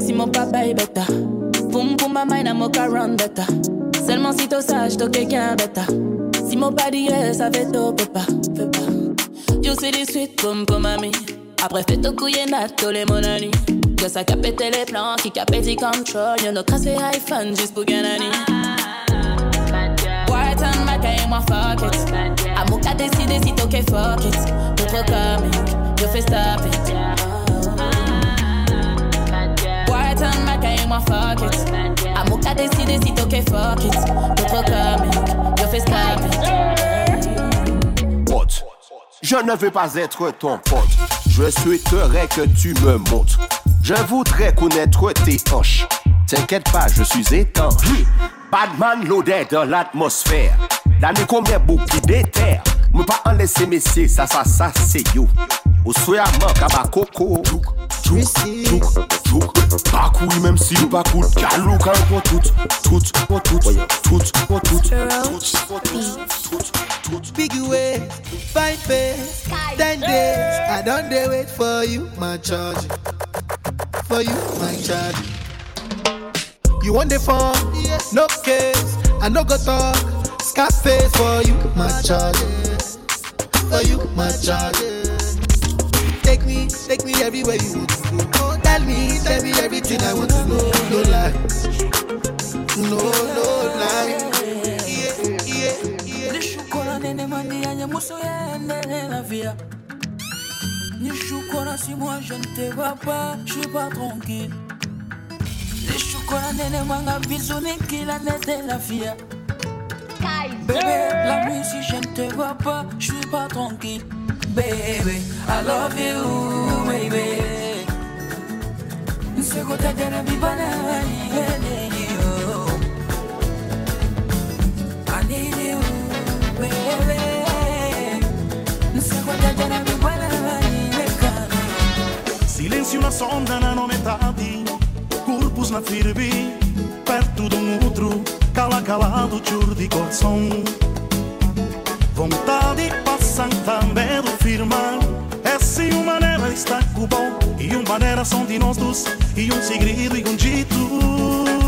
si mon papa est bêta. Boum boum ma mind a mon run bêta. Seulement si t'es sage, t'es quelqu'un bêta. Si mon pas yes, ça fait top, pas, fais pas. Yo c'est des suites comme comme ami. Après fait tout couiller nat, tous les mon ami. Que ça capette les plans, qui capette les control. Y'en a cassé iPhone juste pour gagner. White and Mac et moi fuck it. Amour qu'a décidé si t'es fuck it. D'autres comme, yo fais stop it. White and Mac et moi fuck it. Amour qu'a décidé si t'es ok fuck it. D'autres comme, yo fais stop it. Pote, je ne veux pas être ton pote. Je souhaiterais que tu me montres. Je voudrais connaître tes hanches. T'inquiète pas, je suis étanche. Badman loaded dans l'atmosphère. L'année combien beaucoup d'éther. Me pas en laisser messieurs, ça, ça, ça, c'est you. Au souhait à manque à ma coco. Chouk, chouk, chouk, chouk. Pas cool, même si pas cool. Galou, quand pour tout, tout, pour tout, tout, pour tout, tout, pour tout, tout. Big way, fine face, ten days. I don't dare wait for you, my charge. For you, my charge. You want the phone? No case. I no go talk. Scarface for you, my charge. For you, my charge. Take me, take me everywhere you want to go. Tell me, tell me everything I want to know. No lie, no, no lie. Yeah, yeah, yeah. Nene mandi anye muso yende la via. Nishukura si moi je ne te vois pas, je suis pas tranquille. Nishukura nene manga bisou nikila nete la via. Bébé, la nuit si je ne te vois pas, je suis pas tranquille. Baby, I love you, baby. Silêncio na sonda na não metade Corpos na firme Perto de um outro Cala calado chur de coração Vontade passam também do firmar sim uma maneira está bom E uma maneira são de nós dois E um segredo e um dito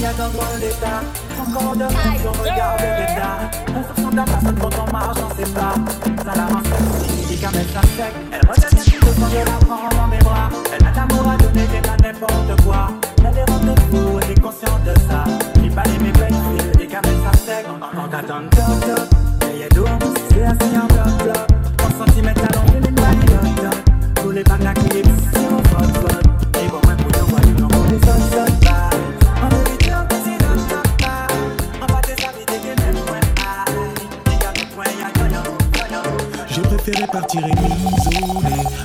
y'a dans ton état. Encore de monde, on regarde l'état. En fonction de la personne, quand on marche, on sait pas. Ça la rend sexy, mettre ça sec. Elle redevient tout le temps, je la prends dans mes bras. Elle a l'amour à donner, des à n'importe quoi. Elle est rendez-vous, elle est consciente de ça. Il fallait mes belles qu'à mettre ça sec. On t'attend top,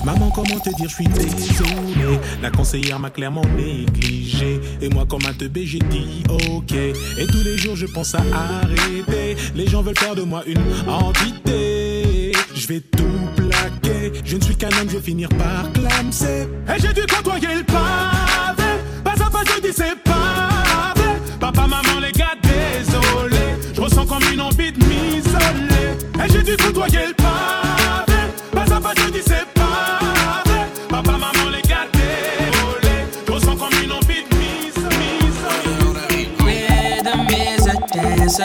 Maman, comment comment te dire, je suis désolé. La conseillère m'a clairement négligé. Et moi, comme un teubé, j'ai dit ok. Et tous les jours, je pense à arrêter. Les gens veulent faire de moi une entité. Je vais tout plaquer. Je ne suis qu'un homme, je vais finir par clamser. Et j'ai dû côtoyer le pavé. Pas à pas, je dis c'est pas vrai. Papa, maman, les gars, désolé. Je ressens comme une envie de m'isoler. Et j'ai dû côtoyer le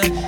dancer.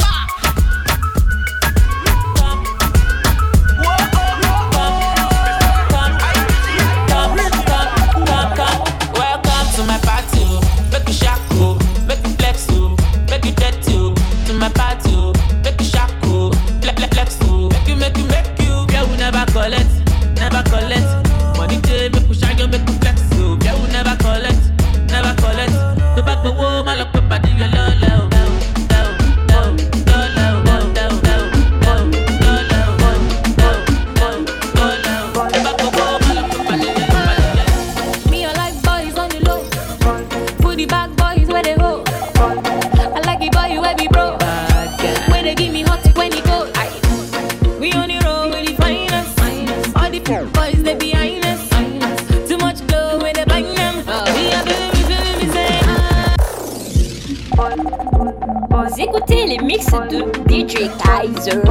De DJ Kaiser.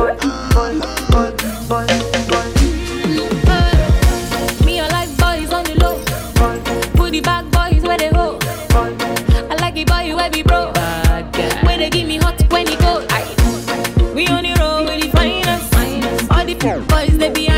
Me, I like boys on the low. Booty back boys where they go. I like it boy where we bro. Where they give me hot when he. We on the road with the finest. All the boys they behind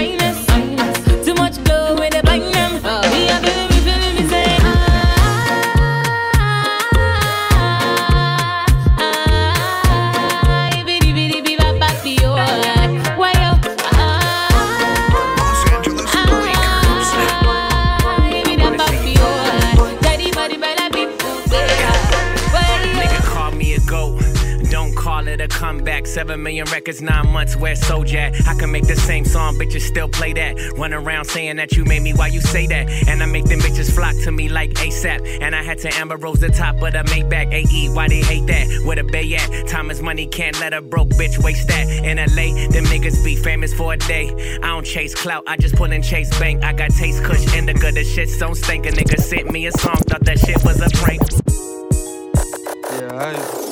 a comeback. Seven million records, nine months. Where Soulja? I can make the same song, bitches still play that. Run around saying that you made me. Why you say that? And I make them bitches flock to me like ASAP. And I had to Amber Rose the top of the Maybach. AE, why they hate that? Where the bay at? Time is money, can't let a broke bitch waste that. In LA, them niggas be famous for a day. I don't chase clout, I just pull and chase bank. I got taste kush indica, the shit so stink. A nigga sent me a song, thought that shit was a prank. Yeah, I.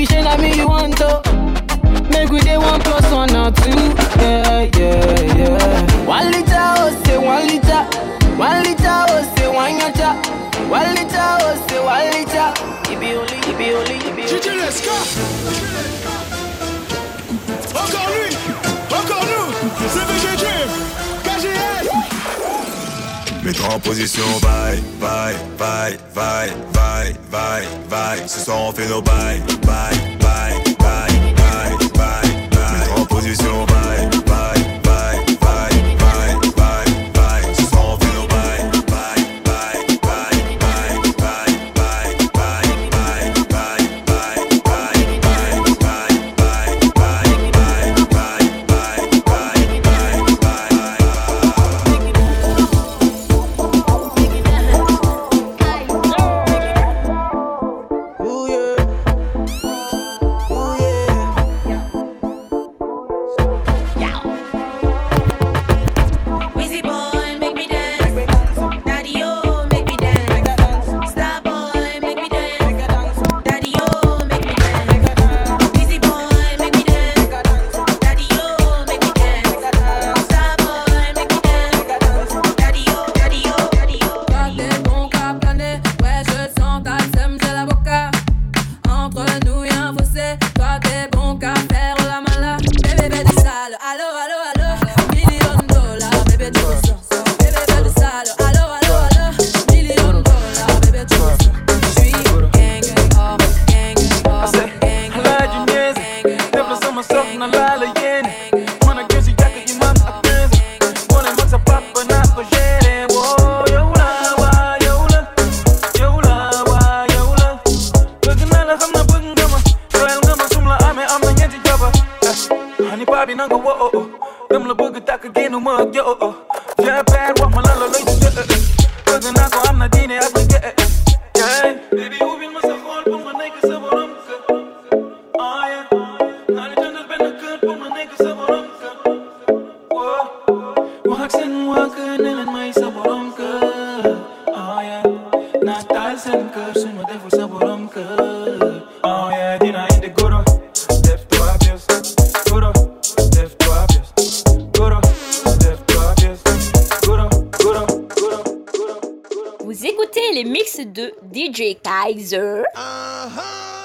Baby, shey na me you want oh. Make we day one plus one or two, yeah, yeah, yeah. One liter oh say one liter, one liter oh say one yacha. One liter, oh, say one liter. It be only, it be only, it be only. let's go. Mets-toi en position, bye, bye, bye, bye, bye, bye, bye. Ce soir on fait nos bye, bye, bye, bye, bye, bye, bye. Mets-toi en position, bye, la xam na bëgg nga ma Doyal nga ma sum la amee am na ñetti jabar Hani papi nanga wo oh Dem la bëgg takk génnu ma ak yo oh. Viens père wax ma lan la lay dundee Bëgg naa ko am na diine ak liggéey Yeah Baby ubbil ma sa xol pour ma nekk sa borom kër Oh yeah. Naa la jëndal benn kër pour ma nekk sa borom kër Wax ak seen waa kër ne leen may sa Kaiser. Uh huh.